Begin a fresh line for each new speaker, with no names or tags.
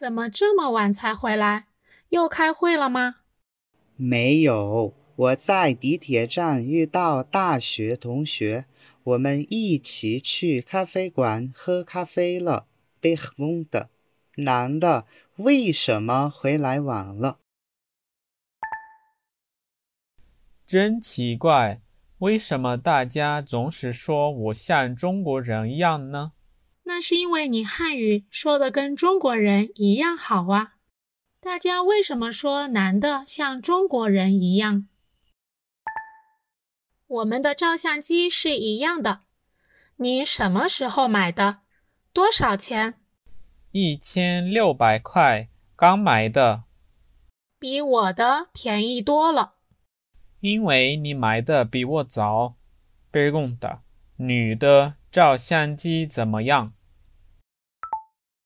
怎么这么晚才回来？又开会了吗？
没有，我在地铁站遇到大学同学，我们一起去咖啡馆喝咖啡了。被轰的，男的为什么回来晚了？
真奇怪，为什么大家总是说我像中国人一样呢？
那是因为你汉语说的跟中国人一样好啊。大家为什么说男的像中国人一样？我们的照相机是一样的。你什么时候买的？多少钱？
一千六百块，刚买的。
比我的便宜多了。
因为你买的比我早。被问的女的照相机怎么样？